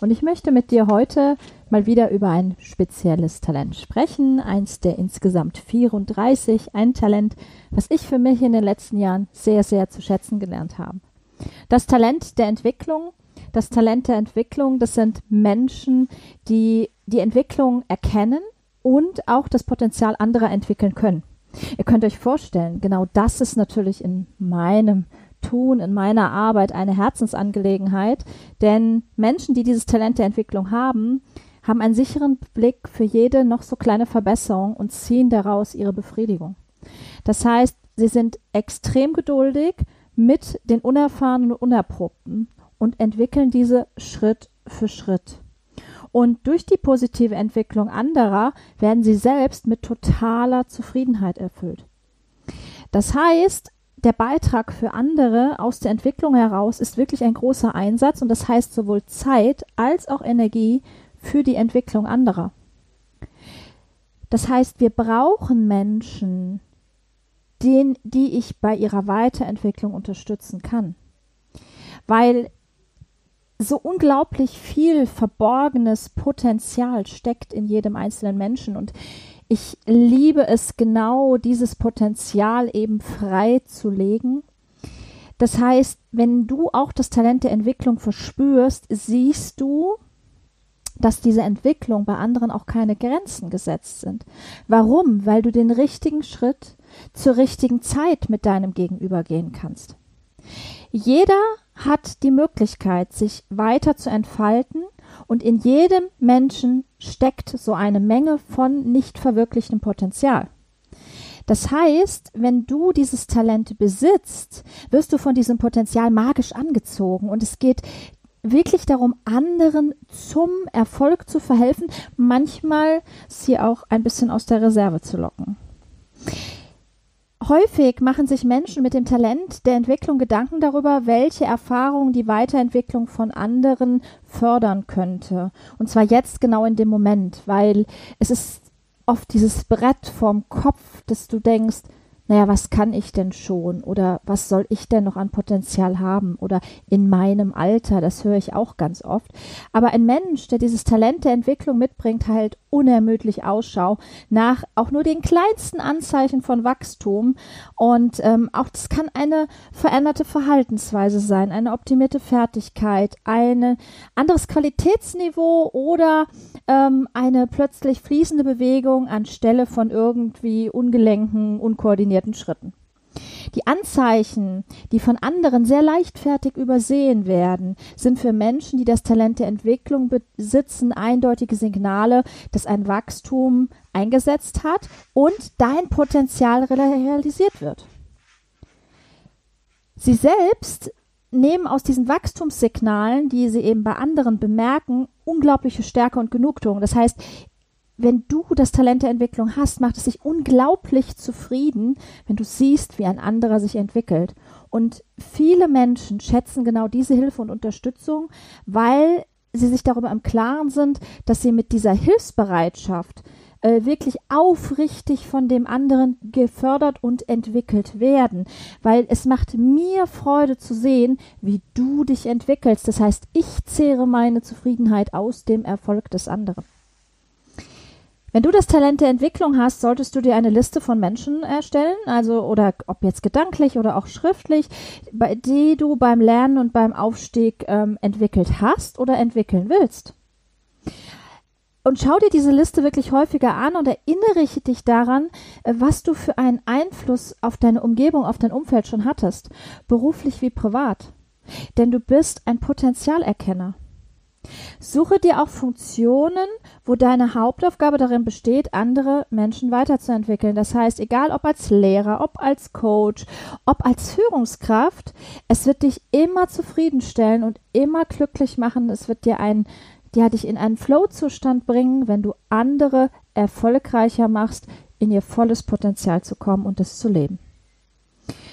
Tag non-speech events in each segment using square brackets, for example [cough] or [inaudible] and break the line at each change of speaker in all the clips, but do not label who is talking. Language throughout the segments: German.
Und ich möchte mit dir heute mal wieder über ein spezielles Talent sprechen, eins der insgesamt 34, ein Talent, was ich für mich in den letzten Jahren sehr, sehr zu schätzen gelernt habe. Das Talent der Entwicklung, das Talent der Entwicklung, das sind Menschen, die die Entwicklung erkennen und auch das Potenzial anderer entwickeln können. Ihr könnt euch vorstellen, genau das ist natürlich in meinem Tun, in meiner Arbeit eine Herzensangelegenheit, denn Menschen, die dieses Talent der Entwicklung haben, haben einen sicheren Blick für jede noch so kleine Verbesserung und ziehen daraus ihre Befriedigung. Das heißt, sie sind extrem geduldig mit den Unerfahrenen und Unerprobten und entwickeln diese Schritt für Schritt. Und durch die positive Entwicklung anderer werden sie selbst mit totaler Zufriedenheit erfüllt. Das heißt, der Beitrag für andere aus der Entwicklung heraus ist wirklich ein großer Einsatz und das heißt sowohl Zeit als auch Energie für die Entwicklung anderer. Das heißt, wir brauchen Menschen, den, die ich bei ihrer Weiterentwicklung unterstützen kann. Weil so unglaublich viel verborgenes Potenzial steckt in jedem einzelnen Menschen und ich liebe es genau, dieses Potenzial eben frei zu legen. Das heißt, wenn du auch das Talent der Entwicklung verspürst, siehst du, dass diese Entwicklung bei anderen auch keine Grenzen gesetzt sind. Warum? Weil du den richtigen Schritt zur richtigen Zeit mit deinem Gegenüber gehen kannst. Jeder hat die Möglichkeit, sich weiter zu entfalten und in jedem Menschen steckt so eine Menge von nicht verwirklichtem Potenzial. Das heißt, wenn du dieses Talent besitzt, wirst du von diesem Potenzial magisch angezogen und es geht wirklich darum, anderen zum Erfolg zu verhelfen, manchmal sie auch ein bisschen aus der Reserve zu locken. Häufig machen sich Menschen mit dem Talent der Entwicklung Gedanken darüber, welche Erfahrungen die Weiterentwicklung von anderen fördern könnte. Und zwar jetzt genau in dem Moment, weil es ist oft dieses Brett vorm Kopf, dass du denkst, naja, was kann ich denn schon? Oder was soll ich denn noch an Potenzial haben? Oder in meinem Alter, das höre ich auch ganz oft. Aber ein Mensch, der dieses Talent der Entwicklung mitbringt, halt unermüdlich Ausschau nach auch nur den kleinsten Anzeichen von Wachstum. Und ähm, auch das kann eine veränderte Verhaltensweise sein, eine optimierte Fertigkeit, ein anderes Qualitätsniveau oder ähm, eine plötzlich fließende Bewegung anstelle von irgendwie ungelenken, unkoordinierten koordinierten Schritten. Die Anzeichen, die von anderen sehr leichtfertig übersehen werden, sind für Menschen, die das Talent der Entwicklung besitzen, eindeutige Signale, dass ein Wachstum eingesetzt hat und dein Potenzial realisiert wird. Sie selbst nehmen aus diesen Wachstumssignalen, die sie eben bei anderen bemerken, unglaubliche Stärke und Genugtuung. Das heißt, wenn du das Talent der Entwicklung hast, macht es dich unglaublich zufrieden, wenn du siehst, wie ein anderer sich entwickelt. Und viele Menschen schätzen genau diese Hilfe und Unterstützung, weil sie sich darüber im Klaren sind, dass sie mit dieser Hilfsbereitschaft äh, wirklich aufrichtig von dem anderen gefördert und entwickelt werden. Weil es macht mir Freude zu sehen, wie du dich entwickelst. Das heißt, ich zehre meine Zufriedenheit aus dem Erfolg des anderen. Wenn du das Talent der Entwicklung hast, solltest du dir eine Liste von Menschen erstellen, also oder ob jetzt gedanklich oder auch schriftlich, bei, die du beim Lernen und beim Aufstieg ähm, entwickelt hast oder entwickeln willst. und schau dir diese Liste wirklich häufiger an und erinnere dich daran, äh, was du für einen Einfluss auf deine Umgebung, auf dein Umfeld schon hattest, beruflich wie privat. Denn du bist ein Potenzialerkenner. Suche dir auch Funktionen, wo deine Hauptaufgabe darin besteht, andere Menschen weiterzuentwickeln. Das heißt, egal ob als Lehrer, ob als Coach, ob als Führungskraft, es wird dich immer zufriedenstellen und immer glücklich machen. Es wird dir ein, ja, dich in einen Flow-Zustand bringen, wenn du andere erfolgreicher machst, in ihr volles Potenzial zu kommen und es zu leben.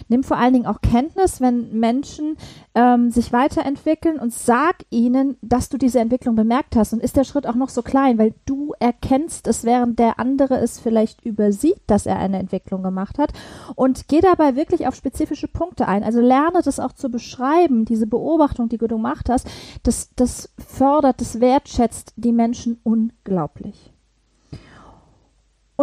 Nimm vor allen Dingen auch Kenntnis, wenn Menschen ähm, sich weiterentwickeln und sag ihnen, dass du diese Entwicklung bemerkt hast. Und ist der Schritt auch noch so klein, weil du erkennst es, während der andere es vielleicht übersieht, dass er eine Entwicklung gemacht hat. Und geh dabei wirklich auf spezifische Punkte ein. Also lerne das auch zu beschreiben, diese Beobachtung, die du gemacht hast. Das, das fördert, das wertschätzt die Menschen unglaublich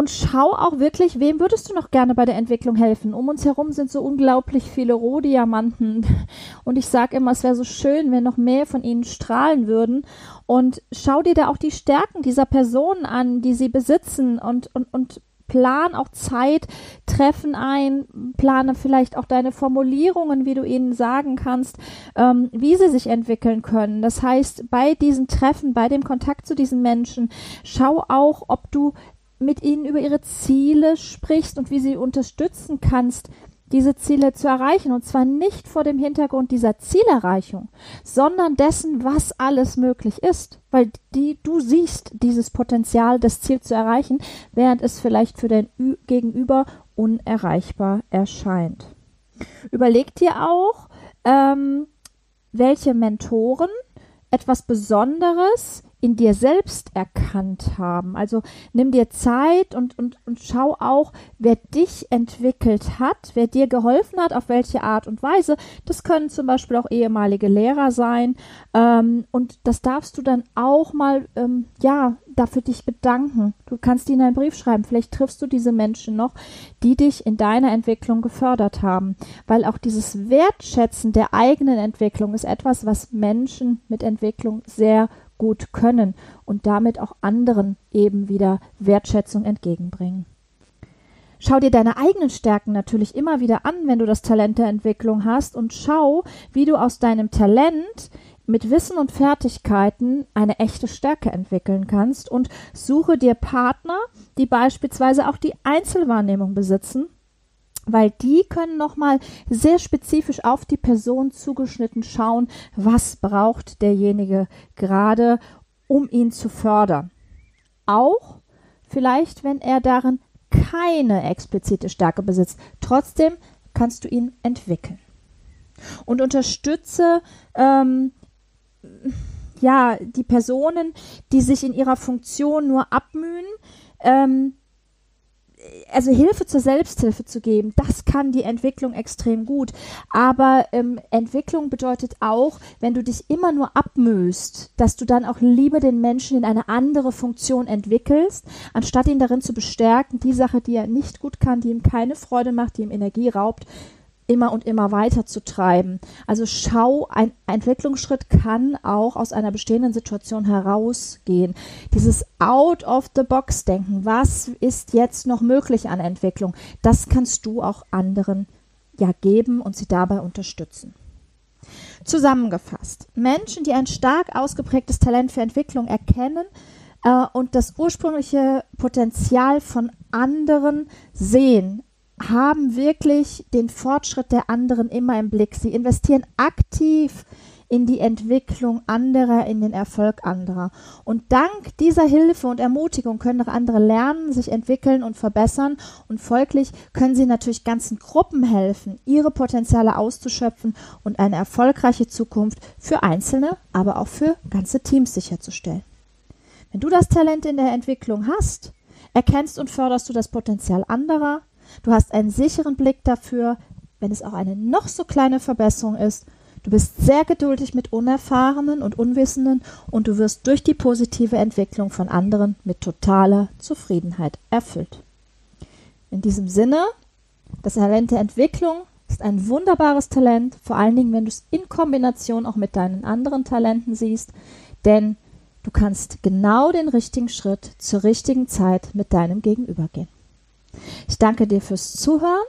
und schau auch wirklich, wem würdest du noch gerne bei der Entwicklung helfen? Um uns herum sind so unglaublich viele Rohdiamanten [laughs] und ich sage immer, es wäre so schön, wenn noch mehr von ihnen strahlen würden und schau dir da auch die Stärken dieser Personen an, die sie besitzen und, und, und plan auch Zeit, Treffen ein, plane vielleicht auch deine Formulierungen, wie du ihnen sagen kannst, ähm, wie sie sich entwickeln können. Das heißt, bei diesen Treffen, bei dem Kontakt zu diesen Menschen, schau auch, ob du mit ihnen über ihre Ziele sprichst und wie sie unterstützen kannst, diese Ziele zu erreichen. Und zwar nicht vor dem Hintergrund dieser Zielerreichung, sondern dessen, was alles möglich ist. Weil die, du siehst dieses Potenzial, das Ziel zu erreichen, während es vielleicht für dein Ü Gegenüber unerreichbar erscheint. Überleg dir auch, ähm, welche Mentoren etwas Besonderes in dir selbst erkannt haben. Also nimm dir Zeit und, und, und schau auch, wer dich entwickelt hat, wer dir geholfen hat, auf welche Art und Weise. Das können zum Beispiel auch ehemalige Lehrer sein. Ähm, und das darfst du dann auch mal, ähm, ja, dafür dich bedanken. Du kannst ihnen einen Brief schreiben. Vielleicht triffst du diese Menschen noch, die dich in deiner Entwicklung gefördert haben. Weil auch dieses Wertschätzen der eigenen Entwicklung ist etwas, was Menschen mit Entwicklung sehr gut können und damit auch anderen eben wieder Wertschätzung entgegenbringen. Schau dir deine eigenen Stärken natürlich immer wieder an, wenn du das Talent der Entwicklung hast und schau, wie du aus deinem Talent mit Wissen und Fertigkeiten eine echte Stärke entwickeln kannst und suche dir Partner, die beispielsweise auch die Einzelwahrnehmung besitzen weil die können nochmal sehr spezifisch auf die Person zugeschnitten schauen, was braucht derjenige gerade, um ihn zu fördern. Auch vielleicht, wenn er darin keine explizite Stärke besitzt. Trotzdem kannst du ihn entwickeln. Und unterstütze ähm, ja die Personen, die sich in ihrer Funktion nur abmühen, ähm, also Hilfe zur Selbsthilfe zu geben, das kann die Entwicklung extrem gut. Aber ähm, Entwicklung bedeutet auch, wenn du dich immer nur abmühst, dass du dann auch lieber den Menschen in eine andere Funktion entwickelst, anstatt ihn darin zu bestärken, die Sache, die er nicht gut kann, die ihm keine Freude macht, die ihm Energie raubt, immer und immer weiter zu treiben. Also schau, ein Entwicklungsschritt kann auch aus einer bestehenden Situation herausgehen. Dieses Out of the Box denken, was ist jetzt noch möglich an Entwicklung, das kannst du auch anderen ja geben und sie dabei unterstützen. Zusammengefasst, Menschen, die ein stark ausgeprägtes Talent für Entwicklung erkennen, äh, und das ursprüngliche Potenzial von anderen sehen, haben wirklich den Fortschritt der anderen immer im Blick. Sie investieren aktiv in die Entwicklung anderer, in den Erfolg anderer. Und dank dieser Hilfe und Ermutigung können auch andere lernen, sich entwickeln und verbessern. Und folglich können sie natürlich ganzen Gruppen helfen, ihre Potenziale auszuschöpfen und eine erfolgreiche Zukunft für Einzelne, aber auch für ganze Teams sicherzustellen. Wenn du das Talent in der Entwicklung hast, erkennst und förderst du das Potenzial anderer, Du hast einen sicheren Blick dafür, wenn es auch eine noch so kleine Verbesserung ist. Du bist sehr geduldig mit Unerfahrenen und Unwissenden und du wirst durch die positive Entwicklung von anderen mit totaler Zufriedenheit erfüllt. In diesem Sinne, das Talent der Entwicklung ist ein wunderbares Talent, vor allen Dingen, wenn du es in Kombination auch mit deinen anderen Talenten siehst, denn Du kannst genau den richtigen Schritt zur richtigen Zeit mit deinem Gegenüber gehen. Ich danke dir fürs Zuhören,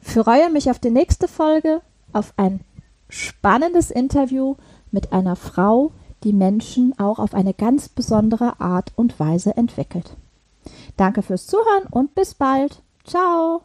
freue mich auf die nächste Folge, auf ein spannendes Interview mit einer Frau, die Menschen auch auf eine ganz besondere Art und Weise entwickelt. Danke fürs Zuhören und bis bald. Ciao.